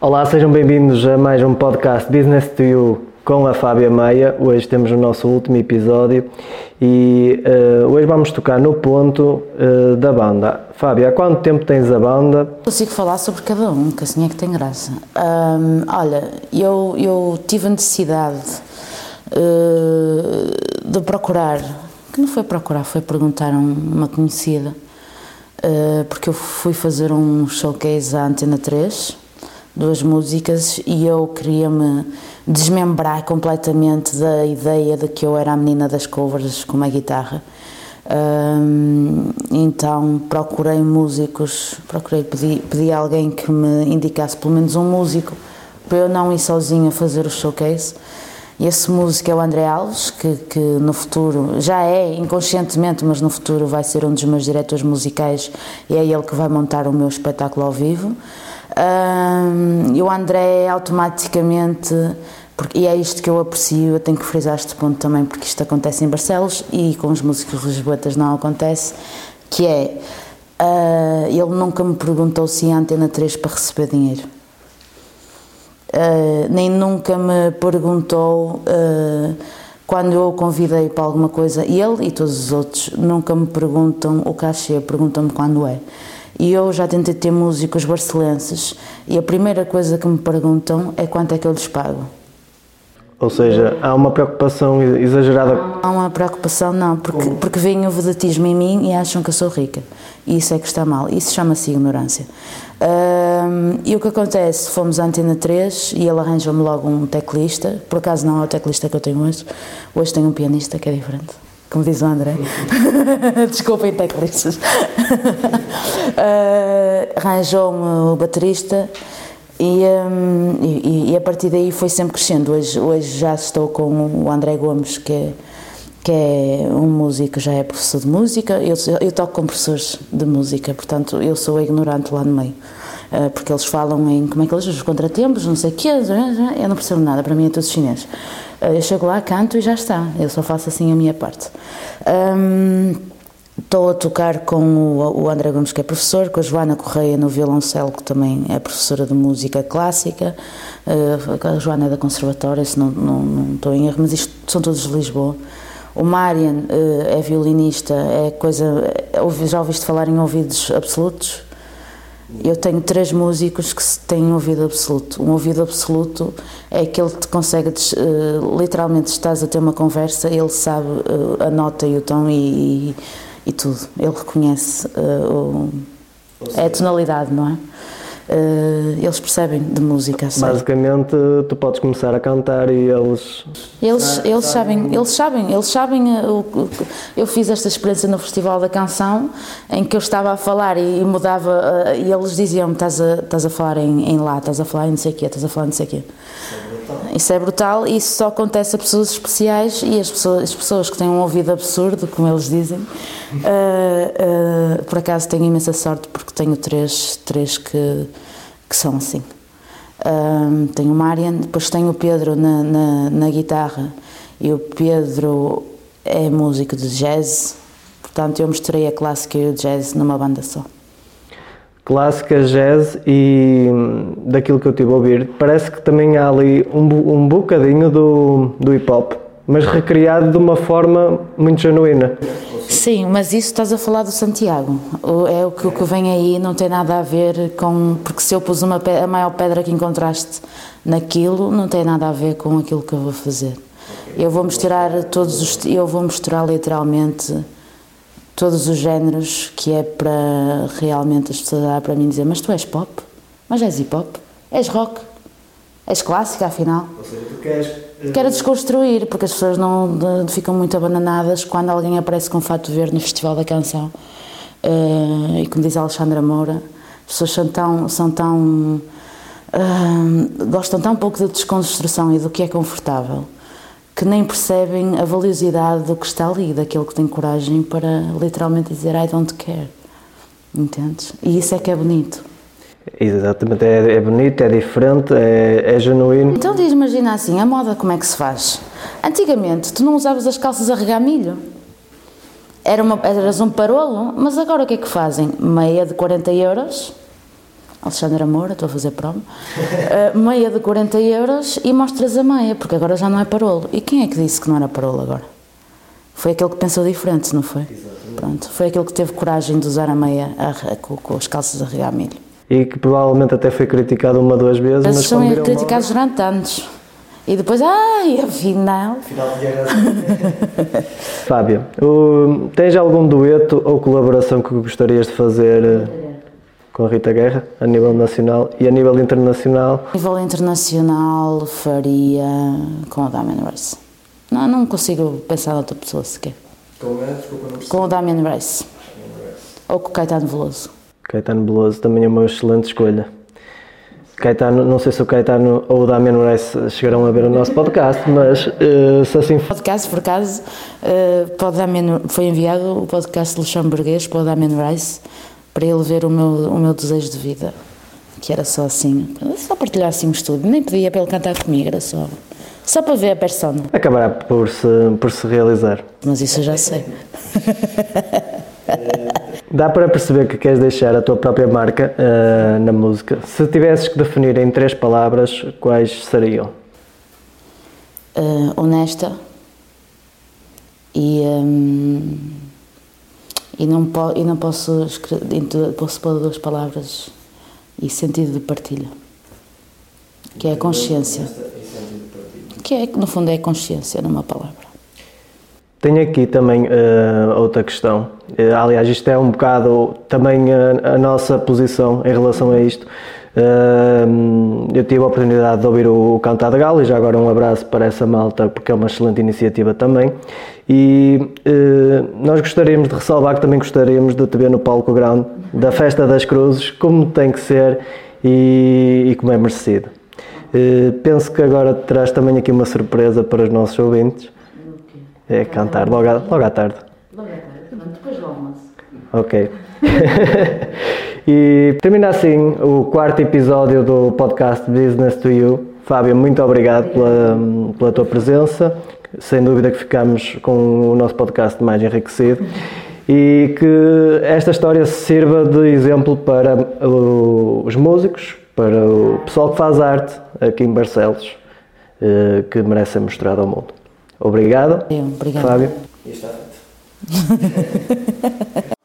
Olá, sejam bem-vindos a mais um podcast Business to You com a Fábia Meia. Hoje temos o nosso último episódio e uh, hoje vamos tocar no ponto uh, da banda. Fábia, há quanto tempo tens a banda? Consigo falar sobre cada um, que assim é que tem graça. Um, olha, eu, eu tive a necessidade uh, de procurar, que não foi procurar, foi perguntar a uma conhecida, porque eu fui fazer um showcase à Antena 3 duas músicas e eu queria-me desmembrar completamente da ideia de que eu era a menina das covers com uma guitarra. Um, então procurei músicos, procurei, pedi, pedi alguém que me indicasse pelo menos um músico para eu não ir sozinha fazer o showcase. E esse músico é o André Alves, que, que no futuro, já é inconscientemente, mas no futuro vai ser um dos meus diretores musicais e é ele que vai montar o meu espetáculo ao vivo. Um, e o André automaticamente, porque, e é isto que eu aprecio, eu tenho que frisar este ponto também, porque isto acontece em Barcelos e com os músicos lisboetas não acontece, que é, uh, ele nunca me perguntou se ia Antena 3 para receber dinheiro. Uh, nem nunca me perguntou uh, quando eu o convidei para alguma coisa, ele e todos os outros nunca me perguntam o cachê, perguntam-me quando é. E eu já tentei ter músicos barcelenses e a primeira coisa que me perguntam é quanto é que eu lhes pago. Ou seja, há uma preocupação exagerada? Há uma preocupação, não, porque, porque veem o vedatismo em mim e acham que eu sou rica. E isso é que está mal. Isso chama-se ignorância. Um, e o que acontece? Fomos à Antena 3 e ele arranjou-me logo um teclista. Por acaso não é o teclista que eu tenho hoje. Hoje tenho um pianista que é diferente como diz o André. Desculpem, teclistas. uh, Arranjou-me o baterista e, um, e, e, a partir daí foi sempre crescendo. Hoje, hoje já estou com o André Gomes, que é, que é um músico, já é professor de música. Eu, eu toco com professores de música, portanto, eu sou ignorante lá no meio. Uh, porque eles falam em como é que eles os contratempos, não sei o quê, eu não percebo nada, para mim é tudo chinês. Uh, eu chego lá, canto e já está, eu só faço assim a minha parte. Um, Estou a tocar com o, André Gomes, que é professor, com a Joana Correia no violoncelo, que também é professora de música clássica. Uh, a Joana é da Conservatória, se não, não, não estou em erro, mas isto são todos de Lisboa. O Marian uh, é violinista, é coisa. Já ouviste falar em ouvidos absolutos? Eu tenho três músicos que têm ouvido absoluto. Um ouvido absoluto é aquele que te consegue, uh, literalmente, estás a ter uma conversa, ele sabe uh, a nota e o tom e, e e tudo. Ele reconhece uh, o, é a tonalidade, não é? Uh, eles percebem de música. Sei. Basicamente, tu podes começar a cantar e eles. Eles, eles sabem, eles sabem, eles sabem. Eu, eu fiz esta experiência no Festival da Canção em que eu estava a falar e, mudava, uh, e eles diziam-me: estás a, estás a falar em, em lá, estás a falar em não sei o quê, estás a falar em não sei o quê. Isso é brutal e isso só acontece a pessoas especiais e as pessoas, as pessoas que têm um ouvido absurdo, como eles dizem. Uh, uh, por acaso tenho imensa sorte porque tenho três, três que, que são assim. Uh, tenho o Marian, depois tenho o Pedro na, na, na guitarra e o Pedro é músico de jazz, portanto eu misturei a clássica e o jazz numa banda só clássica, jazz e daquilo que eu tive a ouvir, parece que também há ali um, um bocadinho do, do hip hop, mas recriado de uma forma muito genuína. Sim, mas isso estás a falar do Santiago. É o que, o que vem aí não tem nada a ver com. Porque se eu pus uma, a maior pedra que encontraste naquilo, não tem nada a ver com aquilo que eu vou fazer. Eu vou misturar todos os. Eu vou misturar literalmente todos os géneros que é para realmente as pessoas olhar para mim e dizer mas tu és pop, mas és hip hop, és rock, és clássica afinal. Ou seja, tu queres... Eh, Quero desconstruir, porque as pessoas não de, ficam muito abananadas quando alguém aparece com fato verde no Festival da Canção. Uh, e como diz a Alexandra Moura, as pessoas são tão, são tão uh, gostam tão pouco da desconstrução e do que é confortável que nem percebem a valiosidade do que está ali, daquele que tem coragem para literalmente dizer I don't care. Entendes? E isso é que é bonito. Exatamente, é, é bonito, é diferente, é, é genuíno. Então diz, imagina assim, a moda como é que se faz? Antigamente tu não usavas as calças a regar milho. Era uma, eras um parolo, mas agora o que é que fazem? Meia de 40 euros, Alexandra Moura, estou a fazer promo, uh, meia de 40 euros e mostras a meia, porque agora já não é parolo. E quem é que disse que não era parolo agora? Foi aquele que pensou diferente, não foi? Exatamente. Pronto, foi aquele que teve coragem de usar a meia a, a, com, com as calças a regar milho. E que provavelmente até foi criticado uma, duas vezes, mas são criticados durante anos. E depois, ai, afinal. Afinal Fábio, o, tens algum dueto ou colaboração que gostarias de fazer eh, com a Rita Guerra a nível nacional e a nível internacional? A nível internacional faria com a Damien Rice. Não, não consigo pensar outra pessoa sequer. Com, com o Damien Rice. Ou com o Caetano Veloso. Caetano Veloso também é uma excelente escolha. Caetano, não sei se o Caetano ou o Damian Rice chegarão a ver o nosso podcast, mas uh, se assim for. Podcast, por acaso, uh, para o Damian, foi enviado o podcast luxemburguês para o Damian Rice para ele ver o meu, o meu desejo de vida, que era só assim, só partilhar assim um estudo, nem pedia para ele cantar comigo, era só, só para ver a persona. Acabará por se, por se realizar. Mas isso eu já sei. Dá para perceber que queres deixar a tua própria marca uh, na música. Se tivesses que definir em três palavras, quais seriam? Uh, honesta e, um, e, não po e não posso, posso pôr duas palavras e sentido de partilha, que é a consciência. Que é, no fundo é a consciência numa palavra. Tenho aqui também uh, outra questão. Uh, aliás, isto é um bocado também a, a nossa posição em relação a isto. Eu tive a oportunidade de ouvir o, o Cantar de Galo e já agora um abraço para essa malta porque é uma excelente iniciativa também. E nós gostaríamos de ressalvar que também gostaríamos de te ver no palco grande da Festa das Cruzes, como tem que ser e, e como é merecido. penso que agora terás também aqui uma surpresa para os nossos ouvintes. É cantar logo, à, logo à tarde. Logo à tarde, depois do almoço. Ok. e termina assim o quarto episódio do podcast Business to You. Fábio, muito obrigado pela, pela tua presença. Sem dúvida que ficamos com o nosso podcast mais enriquecido e que esta história sirva de exemplo para os músicos, para o pessoal que faz arte aqui em Barcelos, eh, que merece ser mostrado ao mundo. Obrigado. Eu, obrigado. Fábio. E está feito.